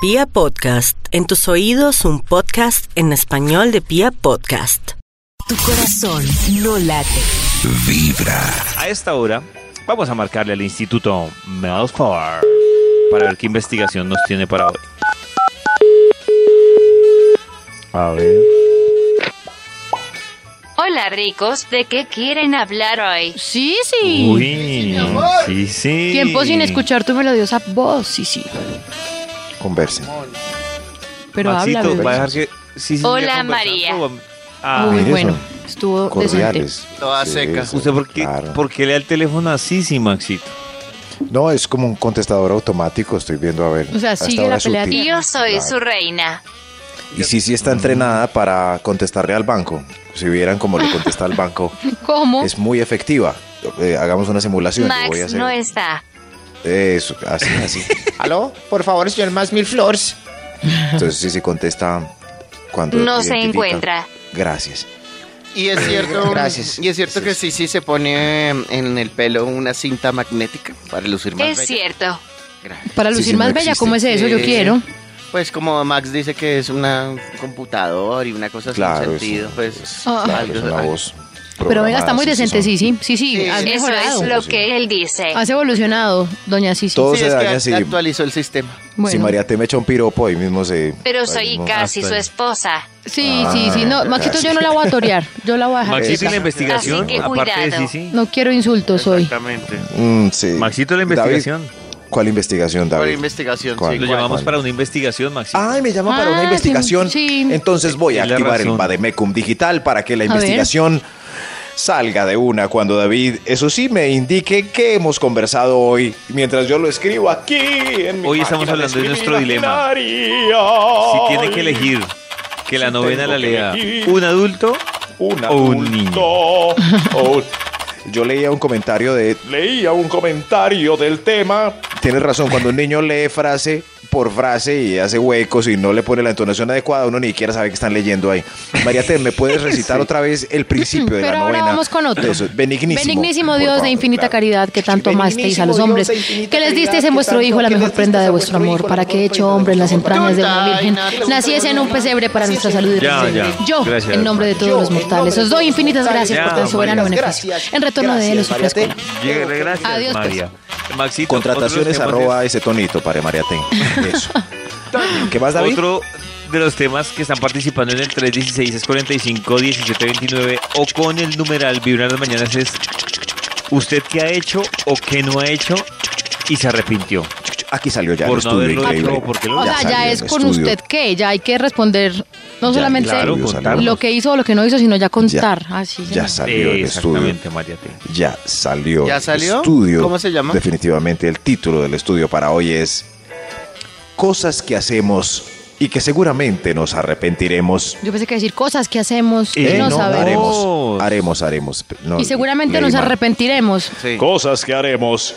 Pia Podcast, en tus oídos un podcast en español de Pia Podcast. Tu corazón no late. A esta hora vamos a marcarle al Instituto Melfar para ver qué investigación nos tiene para hoy. A ver. Hola ricos, ¿de qué quieren hablar hoy? Sí, sí. Uy, sí, sí. Tiempo sin escuchar tu melodiosa voz, sí, sí. Conversen. Pero Maxito, habla, bebé. ¿va a dejar que- sí, sí, Hola, María. Ah, Muy bueno, eso. estuvo. Cordiales. Toda Sí, seca. ¿Usted por qué, claro. por qué le da el teléfono así, sí, Maxito? No, es como un contestador automático, estoy viendo a ver. O sea, sigue la pelea yo soy Claro. su reina. Y sí, sí está entrenada para contestarle al banco. Si vieran cómo le contesta al banco, ¿Cómo? es muy efectiva. Eh, hagamos una simulación. yo voy a Max hacer no está. Eso, así, así. Aló, por favor, señor Más Mil Flores. Entonces sí, sí contesta cuando No se identifica. encuentra. Gracias. Y es cierto, Gracias. y es cierto que sí, sí se pone en el pelo una cinta magnética para lucir más Es bella. cierto. Gracias. Para lucir sí, no más bella. ¿cómo es eso? Yo quiero. Pues como Max dice que es una computador y una cosa Claro, sin es sentido, un- pues. Claro, algo- es una algo- voz. Pero venga, está muy decente, sí, sí. Sí, sí, Sí, has eso Eso mejorado. es lo que él dice. Has evolucionado, doña Sisi. Todo Sí, se es que daña act- si, actualizó el sistema. Bueno. si María te me echa un piropo, ahí mismo se... Pero ahí soy mismo- casi su esposa. Sí, sí, sí. No, Ah, Maxito, yo no la voy a torear. Yo la voy a dejar. Maxito y quieta. la investigación, Así que aparte de cuidado. sí. No quiero insultos hoy. Exactamente. Mm, sí. Maxito, la David, investigación. ¿Cuál investigación, Para David? investigación, ¿Cuál? sí. Lo ¿cuál? llamamos para una investigación, Maxito. Ay, me llama para Ah, una investigación. sí, sí. Entonces voy a activar el Bademecum digital para que la A ver. investigación salga de una cuando David, eso sí, me indique qué hemos conversado hoy mientras yo lo escribo aquí en mi Hoy estamos hablando de nuestro dilema. Si tiene que elegir que la novena la lea un adulto un o un adulto, niño. o- Yo leía un comentario de... Leía un comentario del tema. Tienes razón, cuando un niño lee frase por frase y hace huecos y no le pone la entonación adecuada, uno ni siquiera sabe que están leyendo ahí. María T, ¿me puedes recitar otra vez el principio de Pero la ahora novena? vamos con otro. De eso, Benignísimo. Benignísimo Dios de favor, infinita claro. caridad que tanto amasteis a los hombres, de que les disteis en vuestro Hijo la mejor prenda de vuestro amor, para que hecho hombre en las de entrañas de una virgen naciese en un pesebre para nuestra salud y Ya. Yo, Gracias. en nombre de todos los mortales, os de doy infinitas gracias por tan soberano beneficio. En retorno de él os ofrezco. Adiós, pues. María. Maxito, Contrataciones arroba ese tonito para María T. Eso. ¿Qué más, David? Otro de los temas que están participando en el 316 es 45 17 29 o con el numeral Vibra las mañanas es usted qué ha hecho o qué no ha hecho y se arrepintió. Aquí salió ya el Por no estudio increíble. hecho, porque lo- O Ya sea, ya es el con estudio. usted que ya hay que responder no Ya, solamente claro, lo que hizo o lo que no hizo, sino ya contar. Así Ya salió el estudio. Ya salió. ¿Ya el salió? Estudio. ¿Cómo se llama? Definitivamente el título del estudio para hoy es Cosas que hacemos y que seguramente nos arrepentiremos. Yo pensé que decir cosas que hacemos y Eh, no, no, sabemos. haremos, haremos, haremos. No, Y seguramente nos arrepentiremos. Sí. Cosas que haremos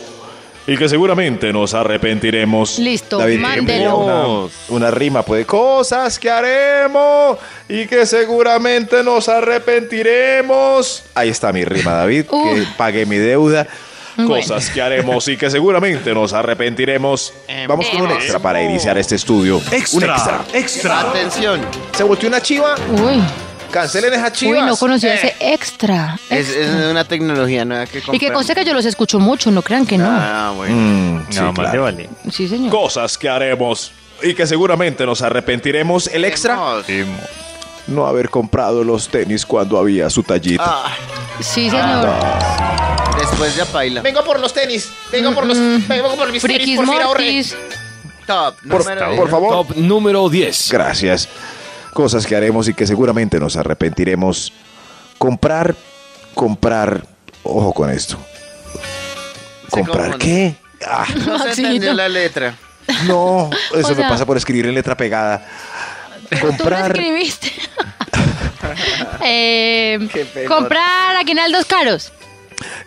y que seguramente nos arrepentiremos. Listo, David, mándelo. Una, una rima, pues. Cosas que haremos y que seguramente nos arrepentiremos. Ahí está mi rima, David, que pagué mi deuda. Bueno. Cosas que haremos y que seguramente nos arrepentiremos. Vamos con un Hemos. extra para iniciar este estudio. Un extra. Atención. Se volteó una chiva. Uy, Cancelen esa chiva. uy, no conocía ese extra. Es, es una tecnología nueva que Y que compramos. conste que yo los escucho mucho, no crean que no. Ah, bueno. Mm, sí, No, más claro. le vale. Sí, señor. Cosas que haremos y que seguramente nos arrepentiremos. El extra. No haber comprado los tenis cuando había su tallita. Ah, Sí, señor. después ya paila. Vengo por los tenis. Vengo por los. Vengo por mis tenis. Frikis Por fin ahorré. Mortis. Top. por, por favor. Top número 10. Gracias. Cosas que haremos y que seguramente nos arrepentiremos. Comprar, comprar. Ojo con esto. ¿Comprar qué? Ah, No se Maxito. entendió la letra. no, eso O me pasa por escribir en letra pegada. Tú lo Comprar. escribiste. Eh, comprar aguinaldos caros.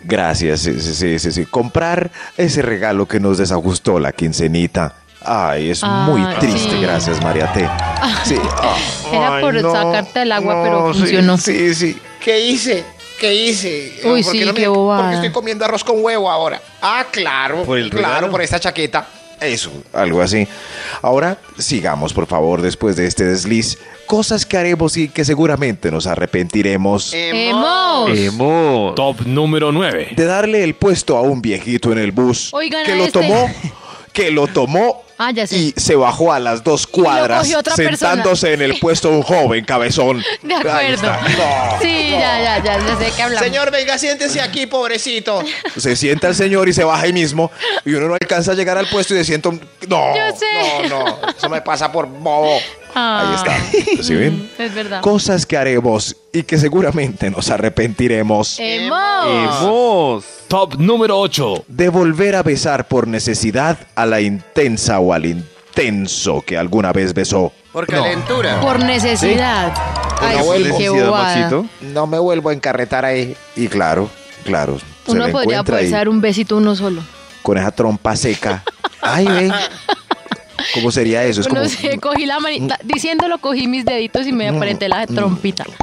Gracias, sí, sí, sí, sí, sí. Comprar ese regalo que nos desajustó la quincenita. Ay, es muy Ah, triste, sí. gracias, María T. Sí. Era Ay, por no, sacarte el agua, no, pero funcionó. Sí, sí. ¿Qué hice? ¿Qué hice? Uy, ¿Por qué sí, no qué me- bobada. Porque estoy comiendo arroz con huevo ahora. Ah, claro. ¿Por el claro, regalo? por esta chaqueta. Eso, algo así. Ahora, sigamos, por favor, después de este desliz. Cosas que haremos y que seguramente nos arrepentiremos ¡Hemos! Hemos. Top número 9. de darle el puesto a un viejito en el bus Oigan que lo este. tomó, que lo tomó Ah, ya sé. y se bajó a las dos cuadras persona. sentándose en el puesto un joven cabezón. De acuerdo. No. Sí, ya, ya, ya, ya sé que hablamos. Señor, venga, siéntese aquí, pobrecito. Se sienta el señor y se baja ahí mismo y uno no alcanza a llegar al puesto y se sienta un... No, Yo sé. no, no, eso me pasa por bobo. Ah. Ahí está. ¿Sí ven? Es verdad. Cosas que haremos y que seguramente nos arrepentiremos. ¡Hemos! Hemos. Top número 8. de volver a besar por necesidad a la intensa o al intenso que alguna vez besó. Por calentura. Por necesidad. Ay, No sí, qué bobada. No me vuelvo a encarretar ahí. Y claro, claro. Uno podría poder dar un besito uno solo. con esa trompa seca. Ay, ve. ¿Cómo sería eso? Es como se cogí la manita, diciéndolo cogí mis deditos y me aparenté la trompita.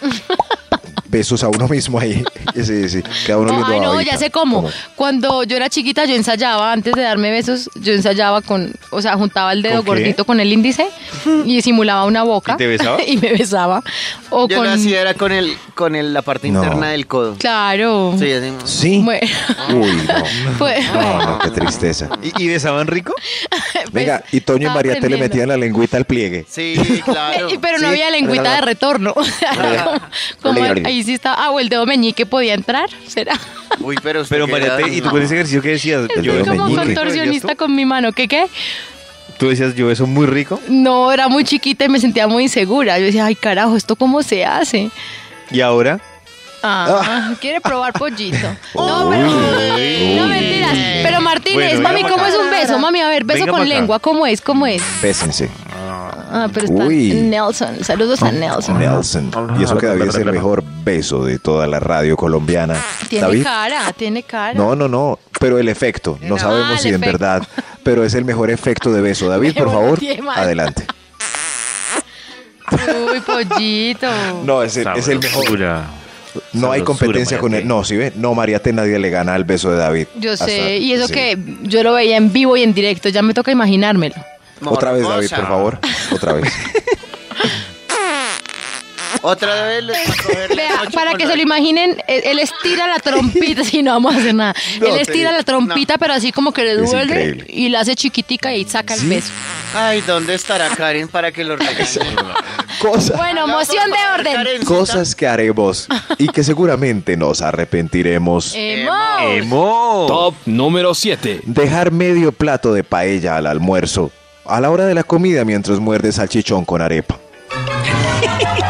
besos a uno mismo ahí. Sí, sí. Queda uno Ay, no, ahorita. ya sé cómo. ¿Cómo? Cuando yo era chiquita, yo ensayaba, antes de darme besos, yo ensayaba con, o sea, juntaba el dedo gordito con el índice y simulaba una boca. ¿Y te besaba? y me besaba. O Yo con... lo hacía era con, el, con el, la parte No. interna del codo. Claro. Sí, así. Sí. Bueno, Uy, no. pues, No, no, qué tristeza. ¿Y, y besaban rico? Venga, y Toño y estaba María te le metían la lengüita al pliegue. Sí, claro. Pero no Sí. había lengüita de retorno. O sea, como, como ahí sí estaba. Ah, o el dedo meñique podía entrar. ¿Será? Uy, pero usted ¿y tú con ese ejercicio que decías? Yo dedo beso como meñique. contorsionista ¿decías con mi mano. ¿Qué qué? tú? Decías, yo beso muy rico. No, era muy chiquita y me sentía muy insegura. Yo decía, ay, carajo, ¿esto cómo se hace? ¿Y ahora? Ah, quiere probar pollito. No, pero. Uy. No, mentiras. Pero Martínez, Bueno, mami, venga ¿cómo es un beso? Mami, a ver, beso Venga con pa' acá. lengua. ¿Cómo es? ¿Cómo es? Bésense. Ah, pero está Uy. Nelson. Saludos a Nelson. Nelson. Y eso que David es el mejor beso de toda la radio colombiana. Tiene David. cara, tiene cara. No, no, no. Pero el efecto. No Ah, sabemos si en efecto. verdad. Pero es el mejor efecto de beso. David, por favor, adelante. Uy, pollito. No, es el, es el mejor. Sabrosura. No hay competencia con él. No, si ve, no, Mariate nadie le gana al beso de David. Yo Hasta- sé, y eso sí. que yo lo veía en vivo y en directo, ya me toca imaginármelo. Otra vez, David, por favor. Otra vez. Otra vez les Vea, para que se lo imaginen, él, él estira la trompita, si no vamos a hacer nada. No, él estira la trompita, pero así como que le duele y la hace chiquitica y saca el beso. Ay, ¿dónde estará Karen para que lo? Cosas. Bueno, moción de orden. Karencita. Cosas que haremos y que seguramente nos arrepentiremos. ¡Hemos! ¡Hemos! Top número 7. Dejar medio plato de paella al almuerzo. A la hora de la comida mientras muerdes salchichón con arepa.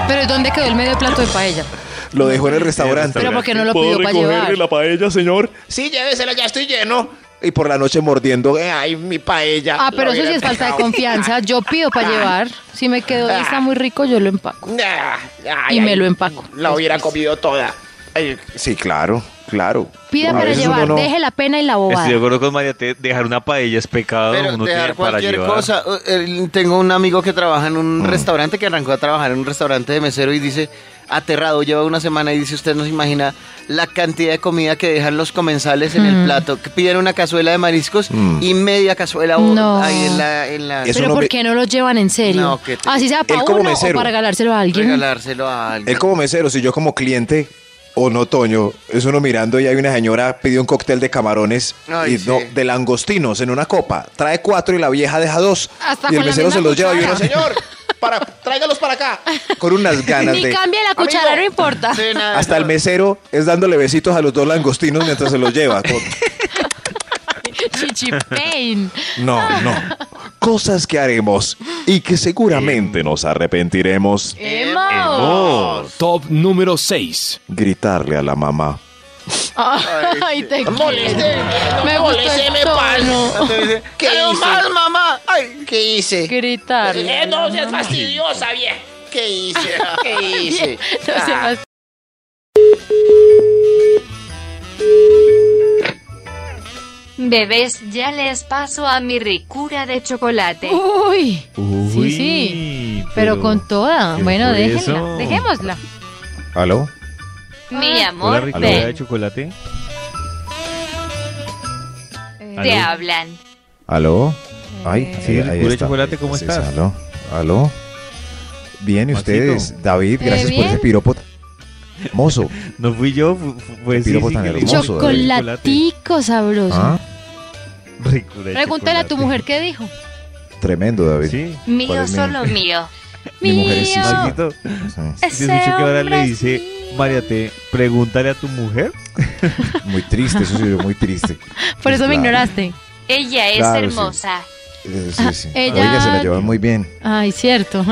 Pero ¿dónde quedó el medio plato de paella? Lo dejó en el restaurante. Pero porque no lo pidió para llevar. la paella, señor? Sí, llévesela, ya estoy lleno. Y por la noche mordiendo. eh, Ay, mi paella. Ah, pero eso sí es falta de confianza. Yo pido para llevar. Si me quedo y está muy rico, yo lo empaco. Ah, ay, Y me ay, lo empaco. La hubiera comido toda. Ay, Sí, claro, claro. Pida para llevar, no- deje la pena y la bobada. Estoy de acuerdo con María, dejar una paella es pecado. Pero uno dejar tiene para cualquier llevar. cosa. Eh, Tengo un amigo que trabaja en Mm. un restaurante que arrancó a trabajar en un restaurante de mesero y dice, aterrado, lleva una semana y dice, usted no se imagina la cantidad de comida que dejan los comensales en Mm. el plato. Que piden una cazuela de mariscos Mm. y media cazuela o- No. ahí en la... En la Pero no ¿por me- qué no lo llevan en serio? No, que te- Así sea para uno o mesero. para regalárselo a alguien. regalárselo a alguien. Él como mesero, si yo como cliente o no, Toño, es uno mirando y hay una señora pidió un cóctel de camarones Ay, y sí. no, de langostinos en una copa. Trae cuatro y la vieja deja dos. Hasta y el con mesero se los lleva y uno, señor, para, tráigalos para acá. con unas ganas Ni de... cambia la cuchara, no importa. Sí, nada, Hasta el mesero es dándole besitos a los dos langostinos mientras se los lleva. Como- Chichipain. No, no. Cosas que haremos y que seguramente nos arrepentiremos. ¡Hemos! Top número 6. Gritarle a la mamá. Ay, te Moleste, quiero. Me el me dice, ¿Qué "Quiero hice? más, mamá! ¡Ay! ¿Qué hice? Gritarle. Eh, no seas fastidiosa, vieja. ¿Qué hice? ¿Qué hice? No seas- Bebés, ya les paso a mi ricura de chocolate. Uy. Uy, Sí, sí. Pero con toda. ¿qué Bueno, déjenla. eso? Dejémosla. ¿Aló? Mi ¿Una amor, ricura ven, de chocolate? te ¿Aló? hablan. ¿Aló? Ay, Sí, ahí- ahí Ricura de está. chocolate, ¿cómo Sí, estás? ¿Aló? ¿Aló? Bien, ¿y ustedes? David, ¿Eh, gracias por ese piropo hermoso. No fui yo, Qué sí, piropo sí, hermoso. Chocolatico sabroso. ¿Ah? De Pregúntale a tu mujer qué dijo. Tremendo, David. Sí. ¿Cuál Mío, mi- solo mío. Mi mujer es Sí, ¿te Ese escucho que ahora le dice, sí. María, te pregúntale a tu mujer? Muy triste, eso sí, muy triste. Por eso me ignoraste. Ella es Claro, sí. hermosa. Sí, sí. ella- Oiga, se la llevan muy bien. Ay, cierto.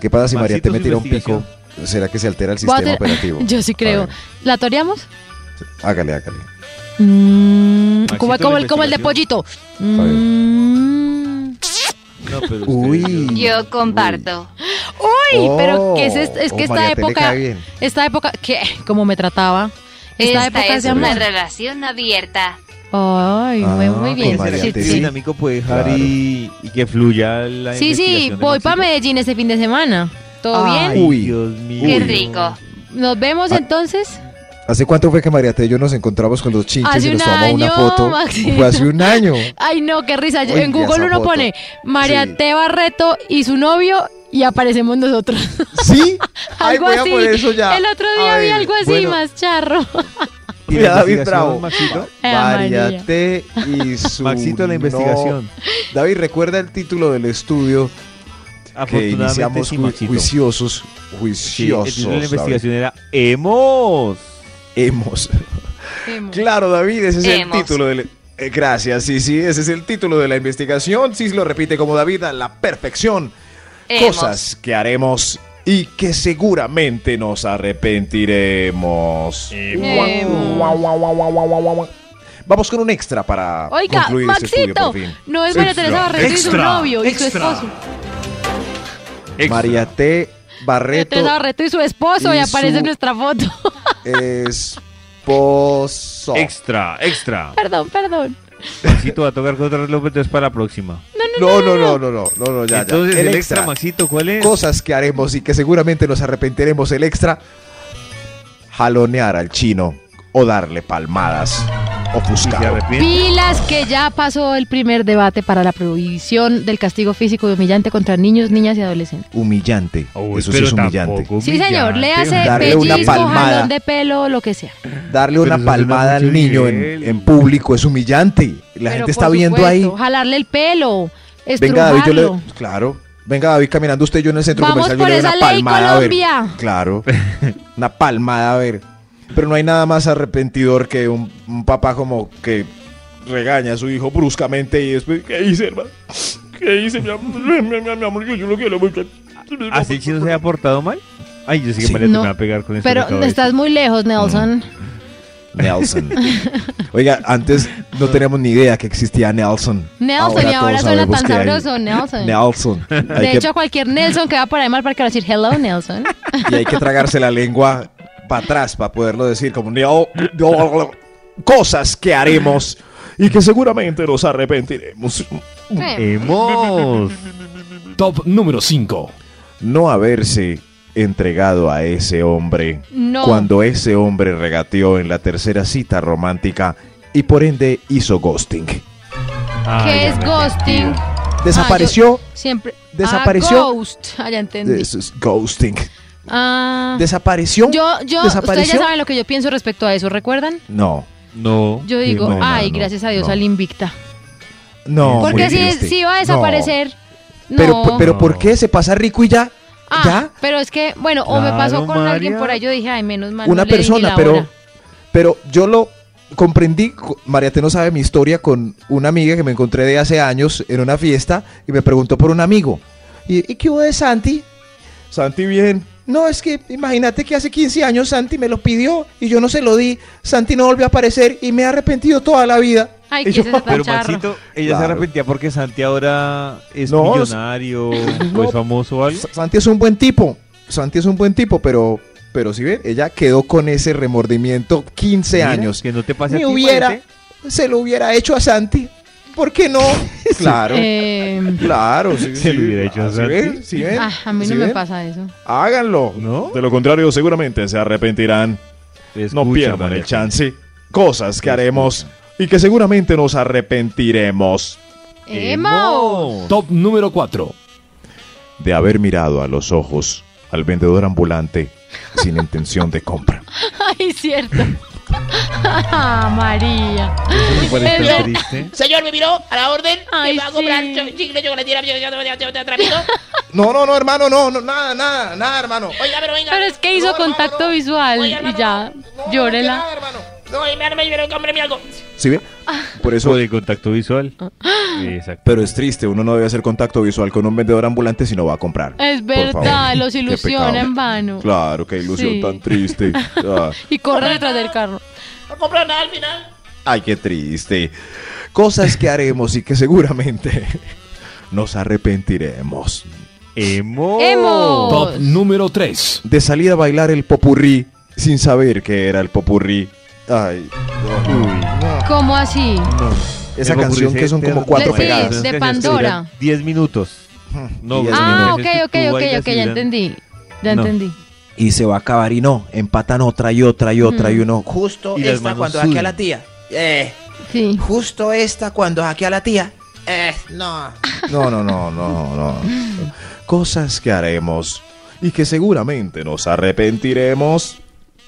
¿Qué pasa si María te me tira un pico? ¿Será que se altera el sistema operativo? Yo sí creo. ¿La toreamos? hágale, hágale. Mm, Maxito, como, como el, como el de pollito. Mm. No, pero Uy. Yo comparto. Uy, pero ¿qué es, Oh, es que oh, esta época, esta época, ¿qué? ¿Cómo me trataba? Esta, Esta época es de una amor. relación abierta. Ay, muy, Ah, muy bien. Sí, ¿Será que sí. dinámico puede dejar Claro. y, y que fluya la Sí, sí, voy para? Medellín este fin de semana. ¿Todo Ay, bien? Uy. Dios mío. Qué rico. Nos vemos Ah, entonces. ¿Hace cuánto fue que María T y yo nos encontramos con los chinches Hace y nos tomamos una foto? Maxito. Fue hace un año. Ay, no, qué risa. Oiga, en Google uno foto. pone María Sí. T. Barreto y su novio y aparecemos nosotros. ¿Sí? Ay, algo voy a así. poner eso ya. El otro día A vi ver, algo así bueno. más charro. ¿Y Mira, la David Bravo. Maxito? María. T y su Maxito, la investigación. no- David, recuerda el título del estudio que Afortunadamente iniciamos sí, ju- Maxito. juiciosos. Sí, el Juiciosos. título de la David. investigación era Hemos. Hemos. Claro, David, ese es Hemos. el título del... eh, gracias, sí, sí, ese es el título de la investigación. Sí, lo repite como David a la perfección. Hemos. Cosas que haremos y que seguramente nos arrepentiremos. Vamos con un extra para Oiga, concluir este estudio por fin. no es María Teresa Barreto y su extra, novio y su extra. esposo. María T. Barreto, Teresa Barreto y su esposo y, y aparece su- nuestra foto. esposo. Extra, extra. perdón, perdón. Maxito va a tocar con otro reloj, entonces para la próxima. No, no, no, no, no, no, no, ya, ya. entonces, el, extra, Maxito, ¿cuál es? Cosas que haremos y que seguramente nos arrepentiremos el extra. Jalonear al chino o darle palmadas. Ofuscado. Pilas que ya pasó el primer debate para la prohibición del castigo físico y humillante contra niños, niñas y adolescentes. Humillante. Uy, Eso sí es humillante. Sí, señor, le hace. Darle una pellizco, palmada. jalón de pelo, lo que sea. Darle una palmada al niño en, en público es humillante. La Pero gente está viendo ahí. Jalarle el pelo, Venga, David, yo le. Claro. Venga, David, caminando usted y yo en el centro Vamos comercial. Yo por le doy una ley, palmada a ver. Colombia. Claro. una palmada a ver. Pero no hay nada más arrepentidor que un, un papá como que regaña a su hijo bruscamente y después, ¿qué hice, hermano? ¿Qué hice, mi amor? Mi, mi- mi amor, yo, yo lo quiero mucho. ¿Así chino se ha portado mal? Ay, yo sí que Sí. María te No, me va a pegar con esto. Pero que estás muy lejos, Nelson. Nelson. Oiga, antes no teníamos ni idea que existía Nelson. Nelson, y ahora suena tan que hay sabroso, Nelson. Nelson. Hay De que- hecho, cualquier Nelson que va por ahí mal para que va a decir hello, Nelson. y hay que tragarse la lengua para atrás para poderlo decir como Nel- cosas que haremos y que seguramente nos arrepentiremos. Hemos. Top número 5. No haberse entregado a ese hombre No. cuando ese hombre regateó en la tercera cita romántica y por ende hizo ghosting. ¿Qué es ghosting? Desapareció. Siempre. Desapareció. Ah, ghost. Ah, ya entendí. Ghosting. Ah. ¿Desapareció? Yo, yo, ustedes ¿Desapareció? ya saben lo que yo pienso respecto a eso, ¿recuerdan? No, No. Yo digo, no, ay, no, gracias a Dios no. al Invicta. no. Porque si, si iba a desaparecer. No. Pero, pero ¿por qué se pasa rico y ya? Ah, ¿Ya? pero es que, bueno, o me pasó con alguien por ahí, yo dije, ay, menos mal. Una persona, la pero, hora. pero yo lo comprendí. co- María no sabe mi historia con una amiga que me encontré de hace años en una fiesta y me preguntó por un amigo. ¿Y, ¿y qué hubo de Santi? Santi bien. No, es que imagínate que hace 15 años Santi me lo pidió y yo no se lo di. Santi no volvió a aparecer y me he arrepentido toda la vida. Ay, que yo- Pero. Maxito, ella se arrepentía porque Santi ahora es No, millonario no. o es famoso o algo. Sa- Santi es un buen tipo. Santi es un buen tipo, pero, pero si ven, ella quedó con ese remordimiento 15 Mira, años. Que no te pase a me ti, hubiera, se lo hubiera hecho a Santi. ¿Por qué no? Claro, Eh, claro. sí, Se sí. lo hubiera hecho a ¿Sí ven? ¿Sí ven? ah, a mí ¿Sí no me ven? pasa eso. Háganlo. ¿No? De lo contrario, seguramente se arrepentirán. no Escucha, pierdan María el chance. Cosas que haremos y que seguramente nos arrepentiremos. ¡Emo! Top número 4. De haber mirado a los ojos al vendedor ambulante sin intención de compra. Ay, cierto. Ah, María. ¿Me parece tan Pero- triste? Señor, me miró a la orden. Ay, me va a comprar sí. cho- chicle, chocolatina, trapito. No, no, no, hermano, no, no, nada, nada, nada, hermano. Oiga, pero venga. Pero es que hizo No, hermano, contacto no. visual Oiga, y ya, no, no, llórela. nada, hermano. No, y me me dijeron, cómpreme algo. ¿Sí ve? Por eso, Eso de contacto visual. Exacto. pero es triste, uno no debe hacer contacto visual con un vendedor ambulante si no va a comprar. Es verdad, los ilusiona en vano. Claro, qué ilusión Sí. tan triste. Ah. Y corre detrás del carro. No compro nada al final. Ay, qué triste. Cosas que haremos y que seguramente nos arrepentiremos. ¡Emo! ¡Emo! Top número 3. De salir a bailar el popurrí sin saber que era el popurrí. Ay, no, ¿Cómo así? no. esa canción que son como cuatro Sí, pegadas. de Pandora. duran 10 minutos. No, Diez las Ah, ok, ok, ok, ok, ya entendí. Ya No. entendí. Y se va a acabar y no, empatan otra y otra y otra y uno. Justo Y esta cuando saqué a la tía. Eh, Sí. justo esta cuando saqué a la tía. Eh, no. No, no, no, no, no. Cosas que haremos y que seguramente nos arrepentiremos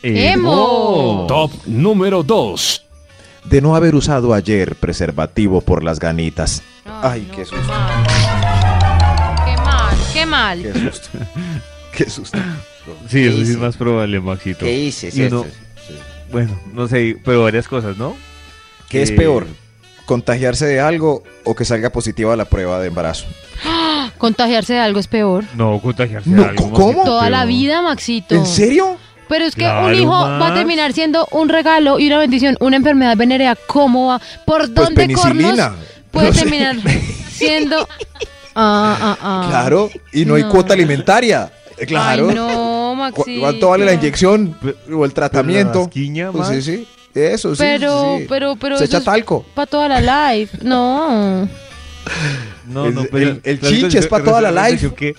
¡Emo! Top número 2. De no haber usado ayer preservativo por las ganitas. Ay, no, qué susto. mal. Qué mal, qué mal. Qué susto. Qué susto. Sí, eso sí es más probable, Maxito. ¿Qué hice? Uno- bueno, no sé, pero varias cosas, ¿no? ¿Qué es Eh, peor? ¿Contagiarse de algo o que salga positiva la prueba de embarazo? Contagiarse de algo es peor. No, contagiarse No, de algo, ¿cómo? Toda la vida, Maxito. ¿En serio? Pero es que Claro, un hijo va a terminar siendo un regalo y una bendición, una enfermedad venérea. ¿Cómo va? ¿Por Pues dónde cornos puede No sé. terminar siendo? Ah, ah, ah. Claro, y no, hay cuota alimentaria. Eh, Claro. Ay, no, ¿Cu- Maxito. ¿Cuánto vale la inyección o el tratamiento? rasquiña, Pues sí, sí. Eso sí. Pero, sí, pero, pero. Se echa talco. Para toda la life. No. No, no, pero el- el chiche es reflexión- pa' toda la life. que-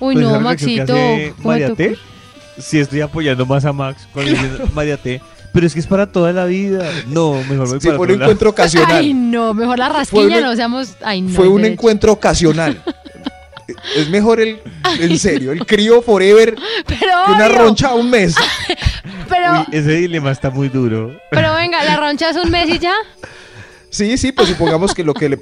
Uy, pues, no, Maxito. hace ¿cómo te Mariate? Sí estoy apoyando más a Max cuando dice Mariate, pero es que es para toda la vida. No, mejor me voy Sí, para fue un lado. encuentro ocasional. Ay, no, mejor la rasquiña, un- no seamos. Ay, no. Fue un encuentro ocasional. es mejor el, en serio, el crío forever Pero, que una obvio, roncha un mes. pero, Uy, ese dilema está muy duro. pero venga, la roncha es un mes y ya. Sí, sí, pues supongamos que lo que le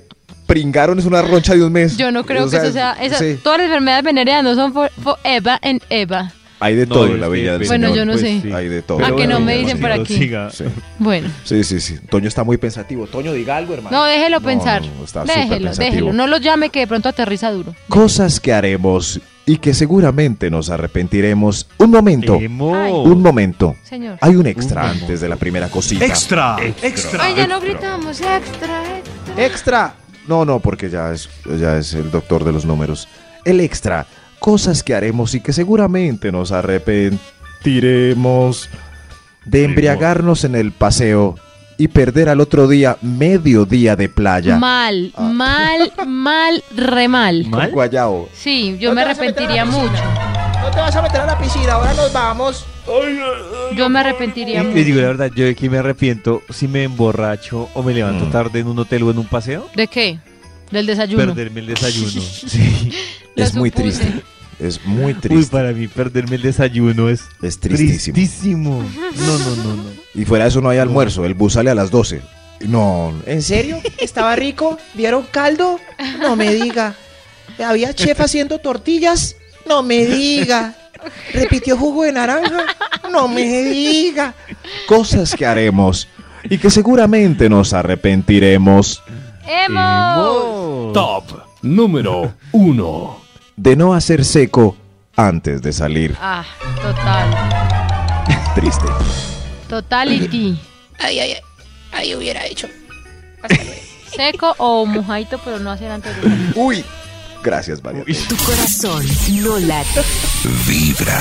pringaron es una roncha de un mes. Yo no creo O que eso sea. esa- sí. Todas las enfermedades venéreas no son for, forever and ever. Hay de No, todo en la vida del Bueno, Señor. yo no pues sé. sí. Hay de todo. Pero que no me dicen por Maxito, aquí. siga. Sí. Bueno. Sí, sí, sí. Toño está muy pensativo. Toño, diga algo, hermano. No, déjelo No, pensar. no, está déjelo, déjelo. No lo llame que de pronto aterriza duro. Cosas que haremos y que seguramente nos arrepentiremos. Un momento. Emo. Ay. Un momento. Señor. Hay un extra Un antes de la primera cosita. Extra. Extra. Ay, ya no gritamos. Extra, extra. Extra. No, no, porque ya es, ya es el doctor de los números. El extra. Cosas que haremos y que seguramente nos arrepentiremos de embriagarnos en el paseo y perder al otro día medio día de playa. Mal, Ah. mal, mal, re mal. Con ¿Mal? guayao. Sí, yo No me arrepentiría mucho. No te vas a meter a la piscina, ahora nos vamos. Yo me arrepentiría Les digo la mucho. verdad, yo de que me arrepiento si me emborracho o me levanto Mm. tarde en un hotel o en un paseo, ¿De qué? Del desayuno. perderme el desayuno. Sí. Lo Es muy supuse. triste. Es muy Uy, triste. para mí perderme el desayuno es Es tristísimo. tristísimo. No, no, no, no. Y fuera de eso no hay almuerzo. El bus sale a las 12. No. ¿En serio? ¿Estaba rico? ¿Vieron caldo? No me diga. ¿Había chef haciendo tortillas? No me diga. ¿Repitió jugo de naranja? No me diga. Cosas que haremos y que seguramente nos arrepentiremos ¡Emo! Top número 1. de no hacer seco antes de salir. Ah, total. Triste. Totality. Ay, ay, ay. Ahí hubiera hecho. Seco o mojadito, pero no hacer antes de salir. Uy. Gracias, María. Tu corazón no late. Vibra.